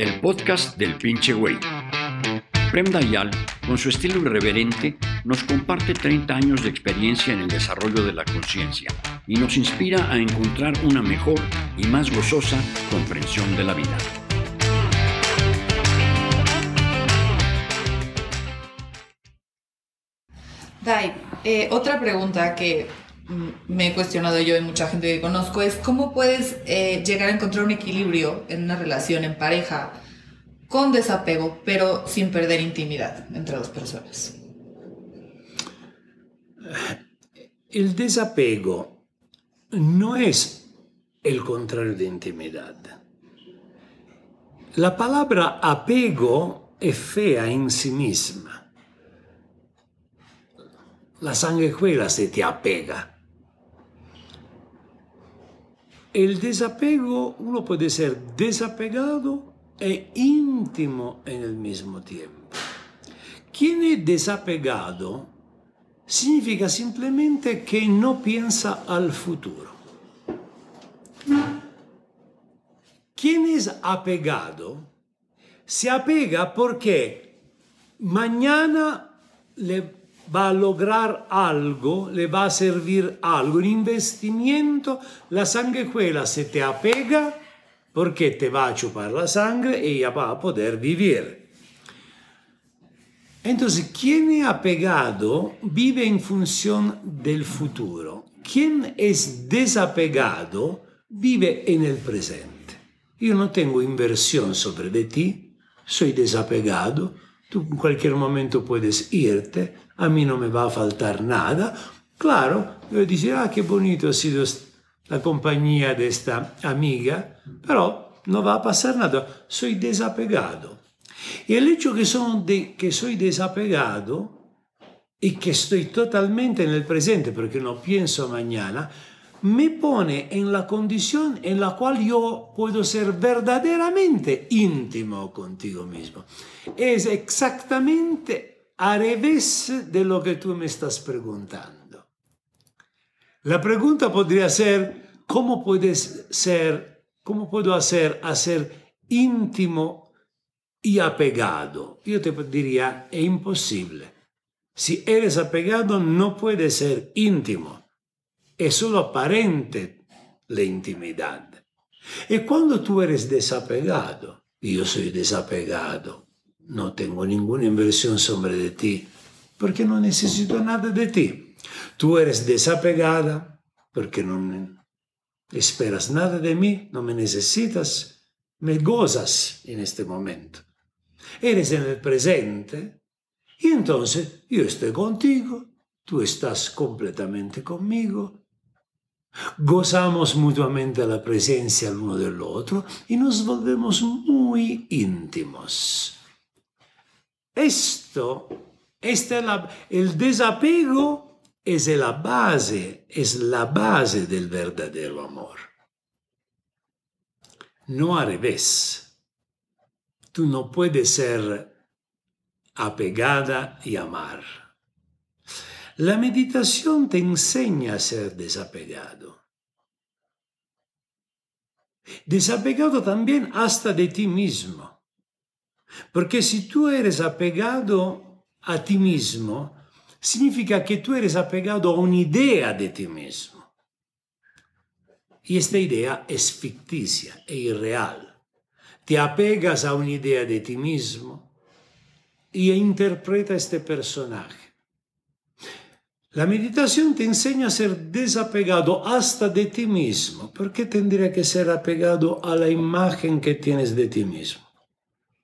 el podcast del pinche güey. Prem Dayal, con su estilo irreverente, nos comparte 30 años de experiencia en el desarrollo de la conciencia y nos inspira a encontrar una mejor y más gozosa comprensión de la vida. Dai, eh, otra pregunta que me he cuestionado yo y mucha gente que conozco es cómo puedes eh, llegar a encontrar un equilibrio en una relación en pareja con desapego, pero sin perder intimidad entre dos personas. El desapego no es el contrario de intimidad. La palabra apego es fea en sí misma la sanguijuela se te apega. El desapego, uno puede ser desapegado e íntimo en el mismo tiempo. Quien es desapegado significa simplemente que no piensa al futuro. Quien es apegado se apega porque mañana le va a lograr algo, le va a servir algo. Un investimiento, la sanguijuela se te apega porque te va a chupar la sangre y ella va a poder vivir. Entonces, quien es apegado vive en función del futuro. Quien es desapegado vive en el presente. Yo no tengo inversión sobre de ti, soy desapegado, tú en cualquier momento puedes irte, a mí no me va a faltar nada. Claro, yo dice, ah, qué bonito ha sido la compañía de esta amiga, pero no va a pasar nada, soy desapegado. Y el hecho que, de, que soy desapegado y que estoy totalmente en el presente porque no pienso mañana, me pone en la condición en la cual yo puedo ser verdaderamente íntimo contigo mismo. Es exactamente a revés de lo que tú me estás preguntando. La pregunta podría ser, ¿cómo puedes ser, cómo puedo hacer ser íntimo y apegado? Yo te diría, es imposible. Si eres apegado, no puedes ser íntimo. Es solo aparente la intimidad. Y cuando tú eres desapegado, yo soy desapegado, no tengo ninguna inversión sobre de ti, porque no necesito nada de ti. Tú eres desapegada, porque no esperas nada de mí, no me necesitas, me gozas en este momento. Eres en el presente y entonces yo estoy contigo, tú estás completamente conmigo. Gozamos mutuamente la presencia el uno del otro y nos volvemos muy íntimos. Esto, la, el desapego es la base, es la base del verdadero amor. No al revés. Tú no puedes ser apegada y amar. La meditación te enseña a ser desapegado. Desapegado también hasta de ti mismo. Porque si tú eres apegado a ti mismo, significa que tú eres apegado a una idea de ti mismo. Y esta idea es ficticia, es irreal. Te apegas a una idea de ti mismo y interpreta este personaje. La meditación te enseña a ser desapegado hasta de ti mismo. ¿Por qué tendría que ser apegado a la imagen que tienes de ti mismo?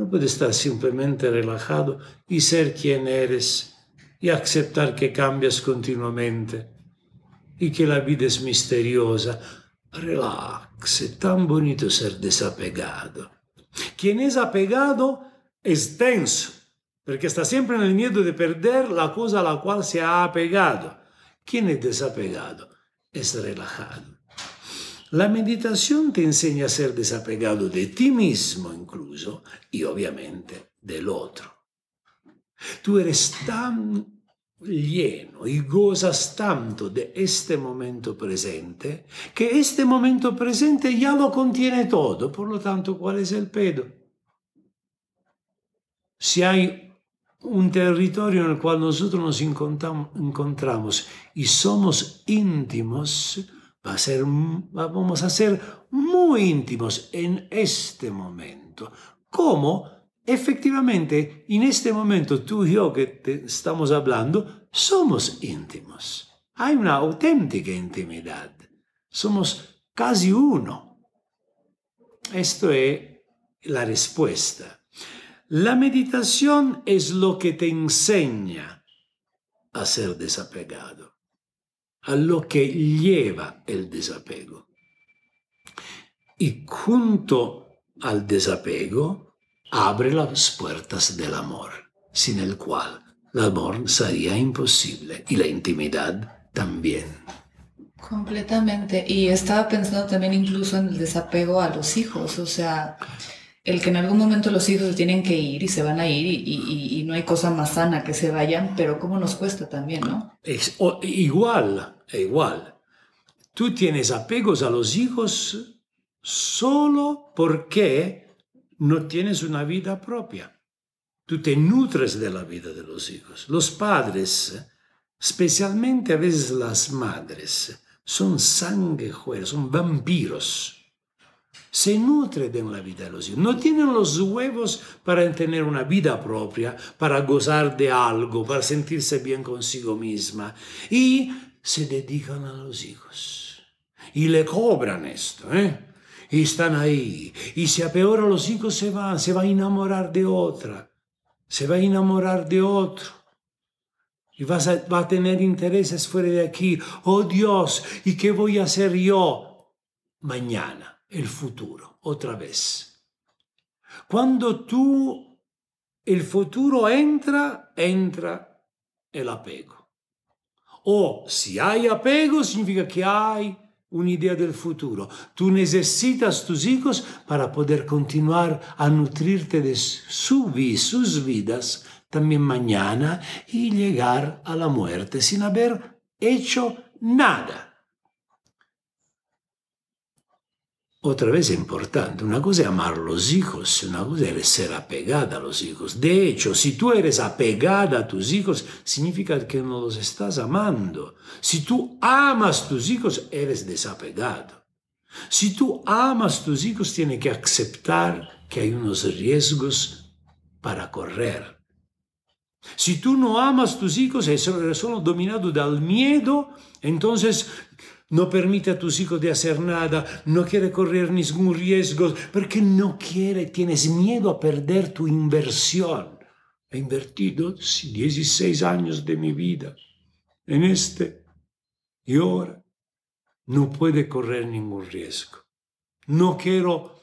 No puedes estar simplemente relajado y ser quien eres y aceptar que cambias continuamente y que la vida es misteriosa. Relax, es tan bonito ser desapegado. Quien es apegado es tenso, porque está siempre en el miedo de perder la cosa a la cual se ha apegado. Quien es desapegado es relajado. La meditación te enseña a ser desapegado de ti mismo incluso y obviamente del otro. Tú eres tan lleno y gozas tanto de este momento presente que este momento presente ya lo contiene todo. Por lo tanto, ¿cuál es el pedo? si hay un territorio en el cual nosotros nos encontramos y somos íntimos, va a ser, vamos a ser muy íntimos en este momento. ¿Cómo? Efectivamente, en este momento tú y yo que estamos hablando, somos íntimos. Hay una auténtica intimidad. Somos casi uno. Esto es la respuesta. La meditación es lo que te enseña a ser desapegado, a lo que lleva el desapego. Y junto al desapego abre las puertas del amor, sin el cual el amor sería imposible y la intimidad también. Completamente. Y estaba pensando también incluso en el desapego a los hijos, o sea, el que en algún momento los hijos tienen que ir y se van a ir y, no hay cosa más sana que se vayan, pero cómo nos cuesta también, ¿no? Es igual, igual. Tú tienes apegos a los hijos solo porque no tienes una vida propia. Tú te nutres de la vida de los hijos. Los padres, especialmente a veces las madres, son sanguijuelos, son vampiros se nutre de la vida de los hijos. No tienen los huevos para tener una vida propia, para gozar de algo, para sentirse bien consigo misma. Y se dedican a los hijos. Y le cobran esto, ¿eh? Y están ahí. Y si a peor los hijos se van, se va a enamorar de otra. Se va a enamorar de otro. Y va a tener intereses fuera de aquí. Oh Dios, ¿y qué voy a hacer yo mañana? El futuro, otra vez. Cuando tú, el futuro entra, entra el apego. O si hay apego, significa que hay una idea del futuro. Tú necesitas tus hijos para poder continuar a nutrirte de su, sus vidas también mañana y llegar a la muerte sin haber hecho nada. Otra vez importante, una cosa es amar a los hijos, una cosa es ser apegada a los hijos. De hecho, si tú eres apegada a tus hijos, significa que no los estás amando. Si tú amas a tus hijos, eres desapegado. Si tú amas a tus hijos, tienes que aceptar que hay unos riesgos para correr. Si tú no amas a tus hijos y son dominados del miedo, entonces no permite a tus hijos de hacer nada, no quiere correr ningún riesgo, porque no quiere, tienes miedo a perder tu inversión. He invertido 16 años de mi vida en este y ahora no puede correr ningún riesgo. No quiero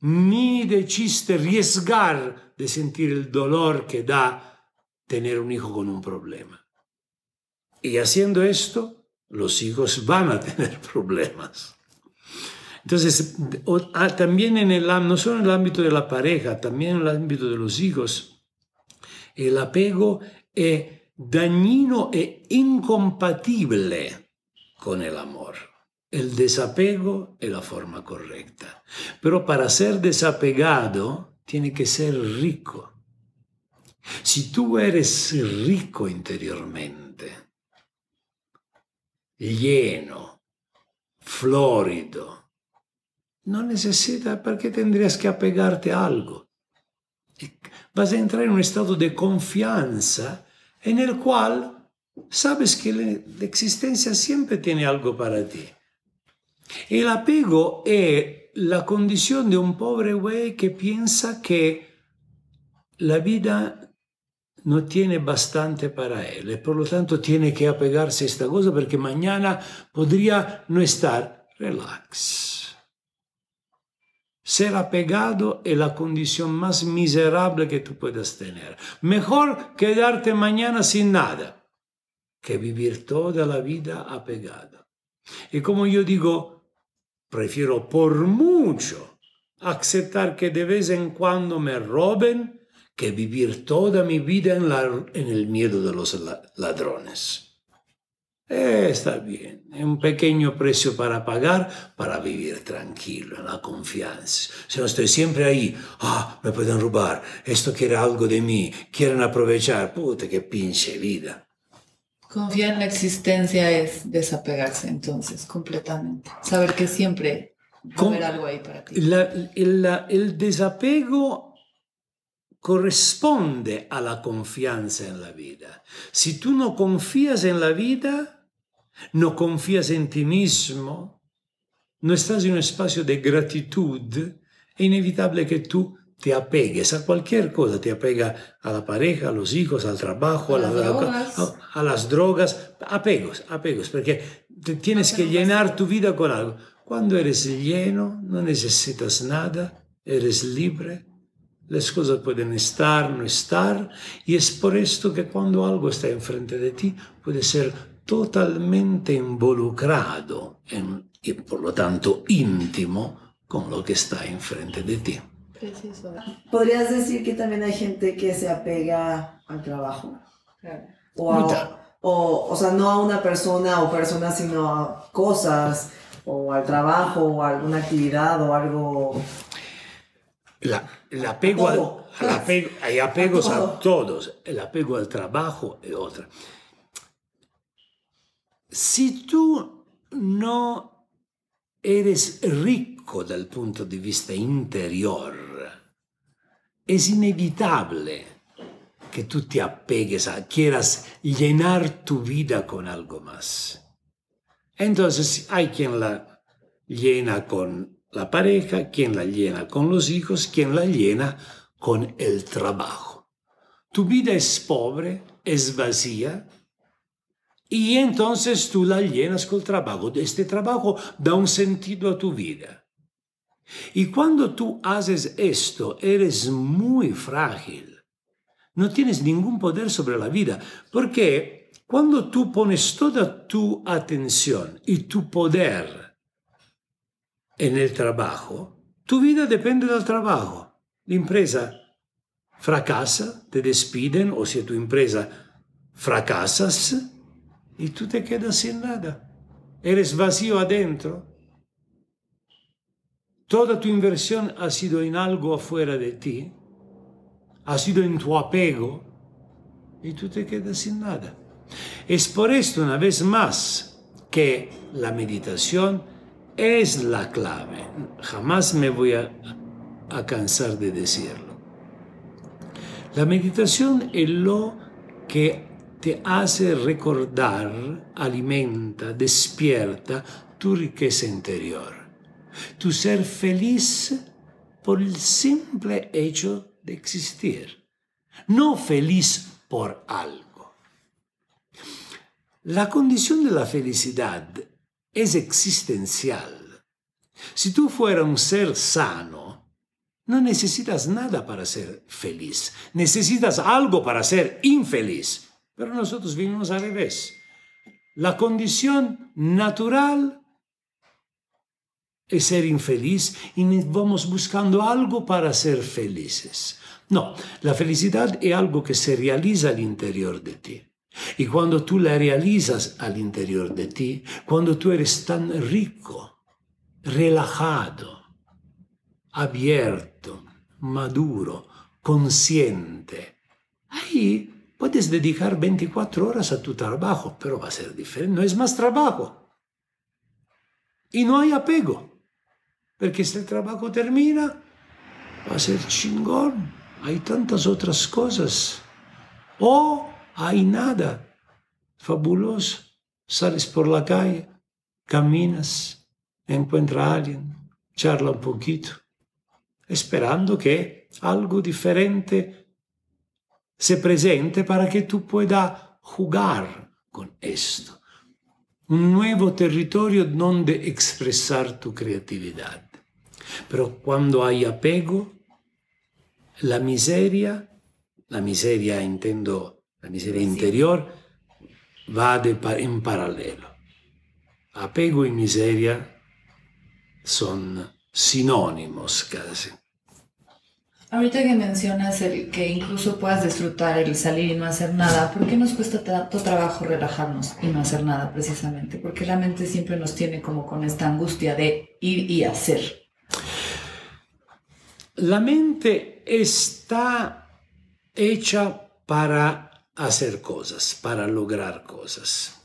ni de chiste arriesgar de sentir el dolor que da tener un hijo con un problema. Y haciendo esto, los hijos van a tener problemas. Entonces, ah, también en el, no solo en el ámbito de la pareja, también en el ámbito de los hijos, el apego es dañino e incompatible con el amor. El desapego es la forma correcta. Pero para ser desapegado, tiene que ser rico. Si tú eres rico interiormente, lleno, florido. No necesita, ¿para qué tendrías que apegarte a algo? Vas a entrar en un estado de confianza en el cual sabes que la existencia siempre tiene algo para ti. El apego es la condición de un pobre güey que piensa que la vida no tiene bastante para él por lo tanto tiene que apegarse a esta cosa porque mañana podría no estar relax. Ser apegado es la condición más miserable que tú puedas tener. Mejor quedarte mañana sin nada que vivir toda la vida apegado. Y como yo digo, prefiero por mucho aceptar que de vez en cuando me roben que vivir toda mi vida en, la, en el miedo de los ladrones. Eh, está bien, es un pequeño precio para pagar para vivir tranquilo, en la confianza. Si no estoy siempre ahí, ah, me pueden robar, esto quiere algo de mí, quieren aprovechar, puta, qué pinche vida. Confiar en la existencia es desapegarse entonces completamente, saber que siempre va a haber algo ahí para ti. el desapego corresponde a la confianza en la vida. Si tú no confías en la vida, no confías en ti mismo, no estás en un espacio de gratitud, es inevitable que tú te apegues a cualquier cosa, te apega a la pareja, a los hijos, al trabajo, a, las, drogas. A, las drogas, apegos, apegos, porque te tienes que llenar tu vida con algo. Cuando eres lleno, no necesitas nada, eres libre, las cosas pueden estar, no estar, y es por esto que cuando algo está enfrente de ti, puede ser totalmente involucrado en, y por lo tanto íntimo con lo que está enfrente de ti. Preciso. ¿Podrías decir que también hay gente que se apega al trabajo? O, o, o sea, no a una persona o personas, sino a cosas, o al trabajo, o a alguna actividad, o algo... La, el apego, al, apego hay apegos a, a, todos, el apego al trabajo es otra. Si tú no eres rico dal punto di vista interior, es inevitable que tú te apegues a, quieras llenar tu vida con algo más. Entonces hay quien la llena con la pareja, quien la llena con los hijos, quien la llena con el trabajo. Tu vida es pobre, es vacía, y entonces tú la llenas con el trabajo. Este trabajo da un sentido a tu vida. Y cuando tú haces esto, eres muy frágil. No tienes ningún poder sobre la vida. Porque cuando tú pones toda tu atención y tu poder en el trabajo, tu vida depende del trabajo. La empresa fracasa, te despiden, o si tu empresa fracasas, y tú te quedas sin nada. Eres vacío adentro. Toda tu inversión ha sido en algo afuera de ti, ha sido en tu apego y tú te quedas sin nada. Es por esto, una vez más, que la meditación es la clave. Jamás me voy a, cansar de decirlo. La meditación es lo que te hace recordar, alimenta, despierta tu riqueza interior, tu ser feliz por el simple hecho de existir, no feliz por algo. La condición de la felicidad es existencial. Si tú fueras un ser sano, no necesitas nada para ser feliz, necesitas algo para ser infeliz. Pero nosotros vivimos al revés. La condición natural es ser infeliz y vamos buscando algo para ser felices. No, la felicidad es algo que se realiza al interior de ti. Y cuando tú la realizas al interior de ti, cuando tú eres tan rico, relajado, abierto, maduro, consciente, ahí Puedes dedicar 24 horas a tu trabajo, pero va a ser diferente. No es más trabajo. Y no hay apego. Porque si el trabajo termina, va a ser chingón. Hay tantas otras cosas. O hay nada. Fabuloso. Sales por la calle, caminas, encuentras a alguien, charla un poquito, esperando que algo diferente se presente para que tú puedas jugar con esto. Un nuevo territorio donde expresar tu creatividad. Pero cuando hay apego, la miseria, la miseria intendo, la miseria interior, va de, en paralelo. Apego y miseria son sinónimos casi. Ahorita que mencionas el que incluso puedas disfrutar el salir y no hacer nada, ¿por qué nos cuesta tanto trabajo relajarnos y no hacer nada precisamente? Porque la mente siempre nos tiene como con esta angustia de ir y hacer. La mente está hecha para hacer cosas, para lograr cosas.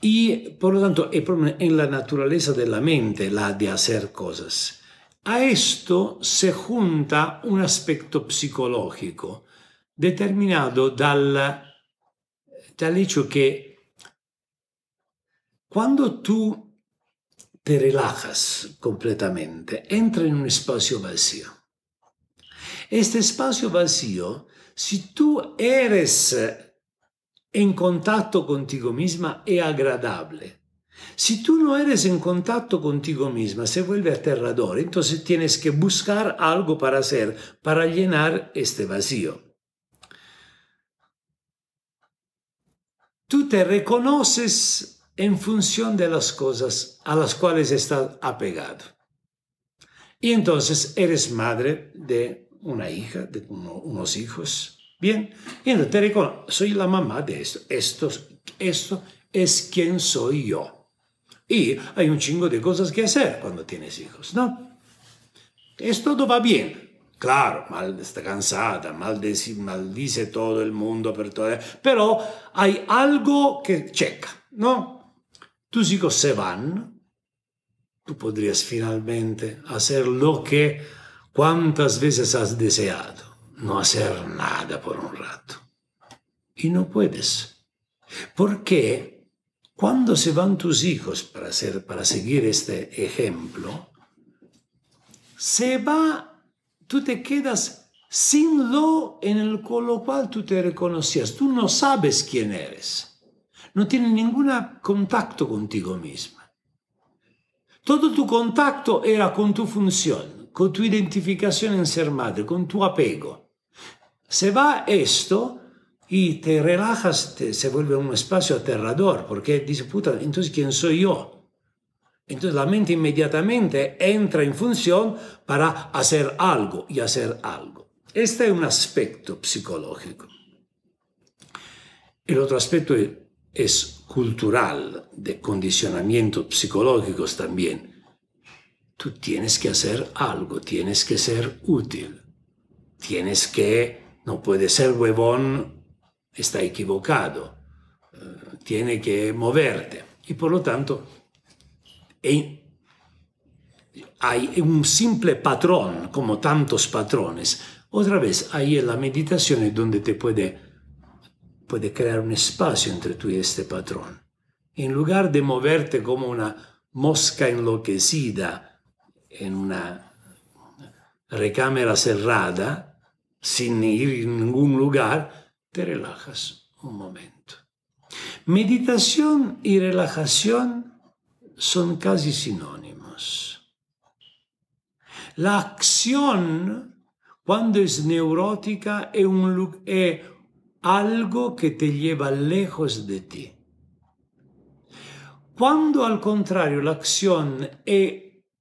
Y por lo tanto, en la naturaleza de la mente la de hacer cosas. A esto se junta un aspecto psicológico determinado dal, dal hecho que cuando tú te relajas completamente, entra en un espacio vacío. Este espacio vacío, si tú eres en contacto contigo misma, es agradable. Si tú no eres en contacto contigo misma, se vuelve aterrador. Entonces tienes que buscar algo para hacer, para llenar este vacío. Tú te reconoces en función de las cosas a las cuales estás apegado. Y entonces eres madre de una hija, de unos hijos. Bien, y entonces te soy la mamá de esto. Esto, esto es quien soy yo. Y hay un chingo de cosas que hacer cuando tienes hijos, ¿no? Es todo va bien. Claro, mal está cansada, mal maldice todo el mundo, pero hay algo que checa, ¿no? Tus hijos se van, tú podrías finalmente hacer lo que cuántas veces has deseado, no hacer nada por un rato. Y no puedes. ¿Por qué? Cuando se van tus hijos para, para seguir este ejemplo, se va, tú te quedas sin lo en el lo cual tú te reconocías. Tú no sabes quién eres. No tienes ningún contacto contigo misma. Todo tu contacto era con tu función, con tu identificación en ser madre, con tu apego. Se va esto, y te relajas, se vuelve un espacio aterrador, porque dice, puta, entonces ¿quién soy yo? Entonces la mente inmediatamente entra en función para hacer algo y hacer algo. Este es un aspecto psicológico. El otro aspecto es cultural, de condicionamientos psicológicos también. Tú tienes que hacer algo, tienes que ser útil, tienes que, no puedes ser huevón está equivocado, eh, tiene que moverte. Y por lo tanto, hay un simple patrón, como tantos patrones. Otra vez, ahí en la meditación es donde te puede, puede crear un espacio entre tú y este patrón. En lugar de moverte como una mosca enloquecida en una recámara cerrada, sin ir en ningún lugar, te relajas un momento. Meditación y relajación son casi sinónimos. La acción, cuando es neurótica, es, un, es algo que te lleva lejos de ti. Cuando al contrario la acción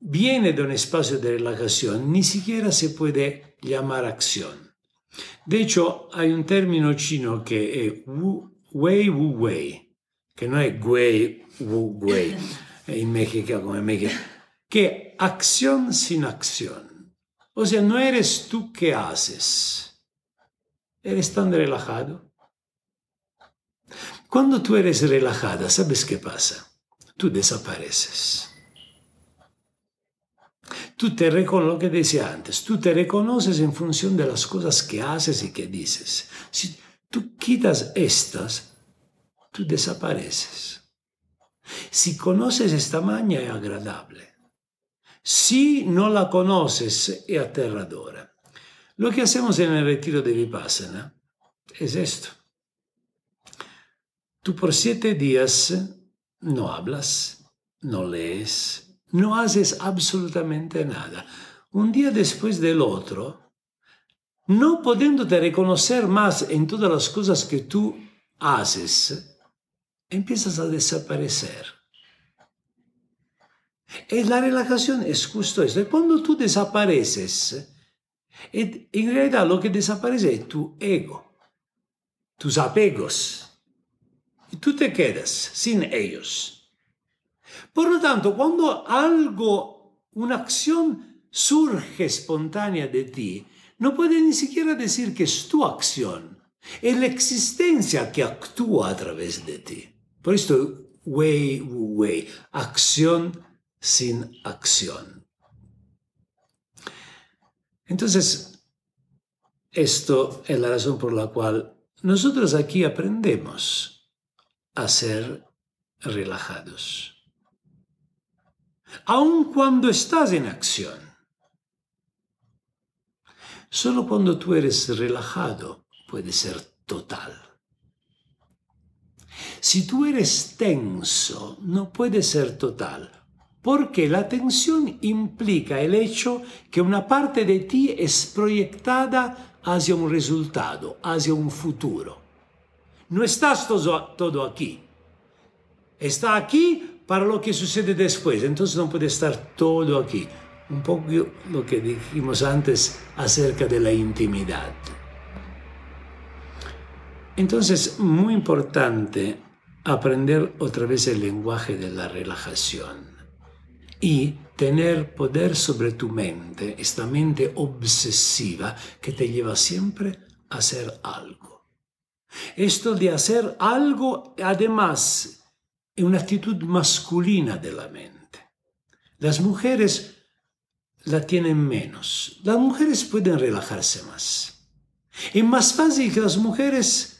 viene de un espacio de relajación, ni siquiera se puede llamar acción. De hecho, hay un término chino que es wu, wei wu wei, que no es wei wu wei en México como en México, que acción sin acción. O sea, no eres tú que haces, eres tan relajado. Cuando tú eres relajada, ¿sabes qué pasa? Tú desapareces. Tú te lo que antes, tú te reconoces en función de las cosas que haces y que dices. Si tú quitas estas, tú desapareces. Si conoces esta maña es agradable. Si no la conoces es aterradora. Lo que hacemos en el retiro de Vipassana es esto. Tú por siete días no hablas, no lees, no haces absolutamente nada. Un día después del otro, no pudiéndote reconocer más en todas las cosas que tú haces, empiezas a desaparecer. Y la relajación es justo eso. Y cuando tú desapareces, en realidad lo que desaparece es tu ego, tus apegos. Y tú te quedas sin ellos. Por lo tanto, cuando algo, una acción surge espontánea de ti, no puedes ni siquiera decir que es tu acción. Es la existencia que actúa a través de ti. Por esto, way, way, acción sin acción. Entonces, esto es la razón por la cual nosotros aquí aprendemos a ser relajados. Aun cuando estás en acción. Solo cuando tú eres relajado puede ser total. Si tú eres tenso, no puede ser total, porque la tensión implica el hecho que una parte de ti es proyectada hacia un resultado, hacia un futuro. No estás todo, todo aquí. Está aquí para lo que sucede después, entonces no puede estar todo aquí. Un poco lo que dijimos antes acerca de la intimidad. Entonces, muy importante aprender otra vez el lenguaje de la relajación y tener poder sobre tu mente, esta mente obsesiva que te lleva siempre a hacer algo. Esto de hacer algo, además, es una actitud masculina de la mente. Las mujeres la tienen menos. Las mujeres pueden relajarse más. Es más fácil que las mujeres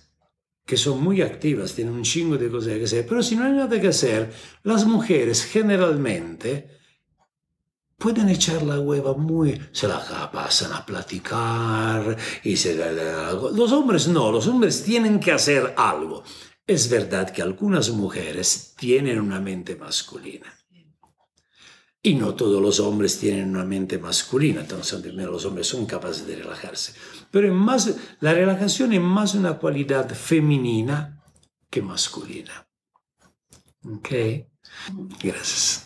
que son muy activas, tienen un chingo de cosas que hacer, pero si no hay nada que hacer, las mujeres generalmente pueden echar la hueva muy, se la pasan a platicar y se los hombres no, los hombres tienen que hacer algo. Es verdad que algunas mujeres tienen una mente masculina. Y no todos los hombres tienen una mente masculina, entonces los hombres son capaces de relajarse. Pero la relajación es más una cualidad femenina que masculina. ¿Ok? Gracias.